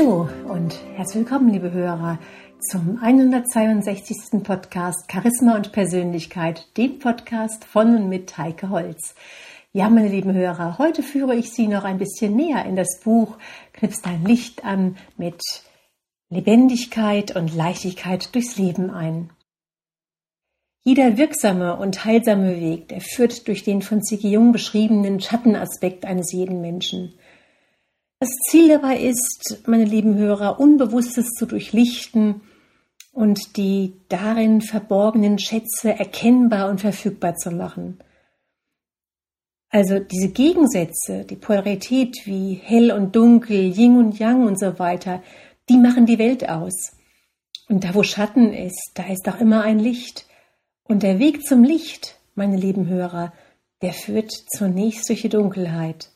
Hallo und herzlich willkommen, liebe Hörer, zum 162. Podcast Charisma und Persönlichkeit, dem Podcast von und mit Heike Holz. Ja, meine lieben Hörer, heute führe ich Sie noch ein bisschen näher in das Buch Knipst dein Licht an mit Lebendigkeit und Leichtigkeit durchs Leben ein. Jeder wirksame und heilsame Weg, der führt durch den von Ziggy Jung beschriebenen Schattenaspekt eines jeden Menschen. Das Ziel dabei ist, meine lieben Hörer, Unbewusstes zu durchlichten und die darin verborgenen Schätze erkennbar und verfügbar zu machen. Also diese Gegensätze, die Polarität wie hell und dunkel, Yin und Yang und so weiter, die machen die Welt aus. Und da wo Schatten ist, da ist auch immer ein Licht. Und der Weg zum Licht, meine lieben Hörer, der führt zunächst durch die Dunkelheit.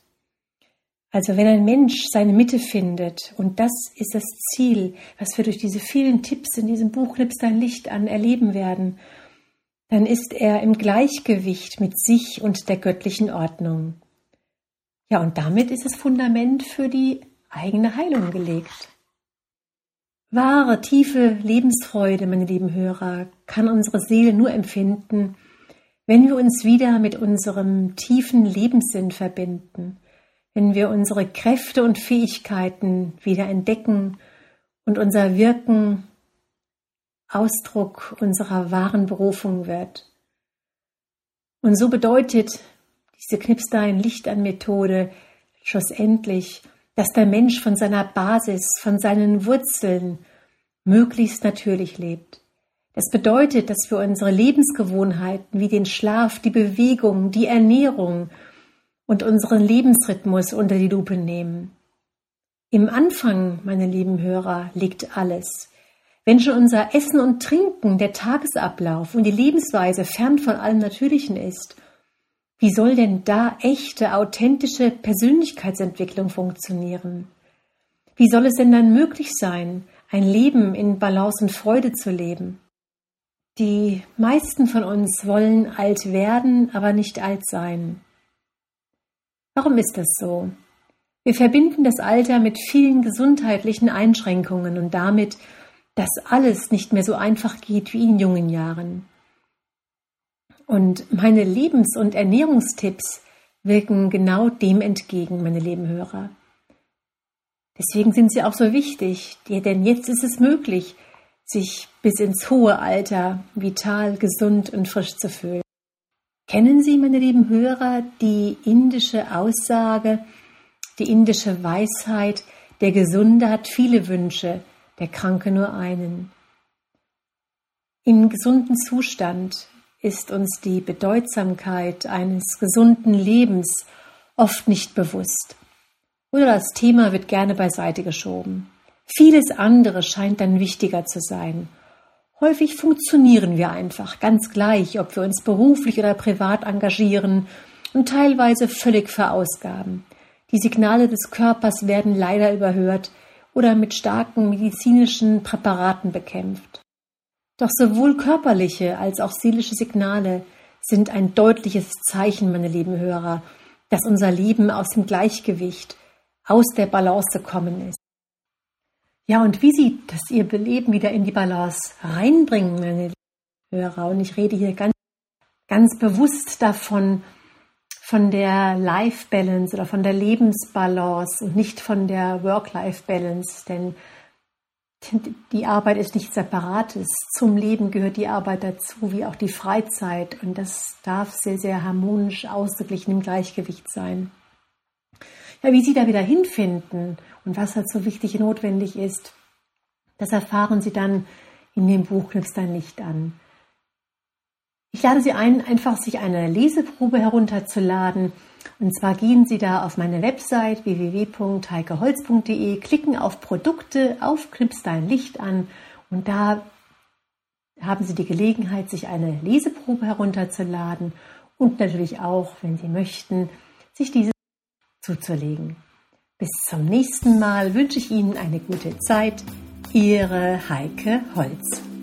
Also wenn ein Mensch seine Mitte findet, und das ist das Ziel, was wir durch diese vielen Tipps in diesem Buch Knips dein Licht an erleben werden, dann ist er im Gleichgewicht mit sich und der göttlichen Ordnung. Ja, und damit ist das Fundament für die eigene Heilung gelegt. Wahre, tiefe Lebensfreude, meine lieben Hörer, kann unsere Seele nur empfinden, wenn wir uns wieder mit unserem tiefen Lebenssinn verbinden wenn wir unsere Kräfte und Fähigkeiten wieder entdecken und unser Wirken Ausdruck unserer wahren Berufung wird. Und so bedeutet diese Knipstein-Licht an Methode schlussendlich, dass der Mensch von seiner Basis, von seinen Wurzeln möglichst natürlich lebt. Das bedeutet, dass wir unsere Lebensgewohnheiten wie den Schlaf, die Bewegung, die Ernährung und unseren Lebensrhythmus unter die Lupe nehmen. Im Anfang, meine lieben Hörer, liegt alles. Wenn schon unser Essen und Trinken, der Tagesablauf und die Lebensweise fern von allem Natürlichen ist, wie soll denn da echte, authentische Persönlichkeitsentwicklung funktionieren? Wie soll es denn dann möglich sein, ein Leben in Balance und Freude zu leben? Die meisten von uns wollen alt werden, aber nicht alt sein. Warum ist das so? Wir verbinden das Alter mit vielen gesundheitlichen Einschränkungen und damit, dass alles nicht mehr so einfach geht wie in jungen Jahren. Und meine Lebens- und Ernährungstipps wirken genau dem entgegen, meine lieben Hörer. Deswegen sind sie auch so wichtig, denn jetzt ist es möglich, sich bis ins hohe Alter vital, gesund und frisch zu fühlen. Kennen Sie, meine lieben Hörer, die indische Aussage, die indische Weisheit, der Gesunde hat viele Wünsche, der Kranke nur einen. Im gesunden Zustand ist uns die Bedeutsamkeit eines gesunden Lebens oft nicht bewusst. Oder das Thema wird gerne beiseite geschoben. Vieles andere scheint dann wichtiger zu sein Häufig funktionieren wir einfach, ganz gleich, ob wir uns beruflich oder privat engagieren und teilweise völlig verausgaben. Die Signale des Körpers werden leider überhört oder mit starken medizinischen Präparaten bekämpft. Doch sowohl körperliche als auch seelische Signale sind ein deutliches Zeichen, meine lieben Hörer, dass unser Leben aus dem Gleichgewicht, aus der Balance kommen ist. Ja, und wie Sie das Ihr Leben wieder in die Balance reinbringen, meine Hörer. Und ich rede hier ganz, ganz bewusst davon, von der Life-Balance oder von der Lebensbalance und nicht von der Work-Life-Balance, denn die Arbeit ist nichts Separates. Zum Leben gehört die Arbeit dazu, wie auch die Freizeit. Und das darf sehr, sehr harmonisch ausgeglichen im Gleichgewicht sein. Ja, wie Sie da wieder hinfinden und was halt so wichtig und notwendig ist, das erfahren Sie dann in dem Buch Knipst dein Licht an. Ich lade Sie ein, einfach sich eine Leseprobe herunterzuladen. Und zwar gehen Sie da auf meine Website www.heikeholz.de, klicken auf Produkte, auf Knipst dein Licht an und da haben Sie die Gelegenheit, sich eine Leseprobe herunterzuladen und natürlich auch, wenn Sie möchten, sich diese zuzulegen. Bis zum nächsten Mal wünsche ich Ihnen eine gute Zeit. Ihre Heike Holz.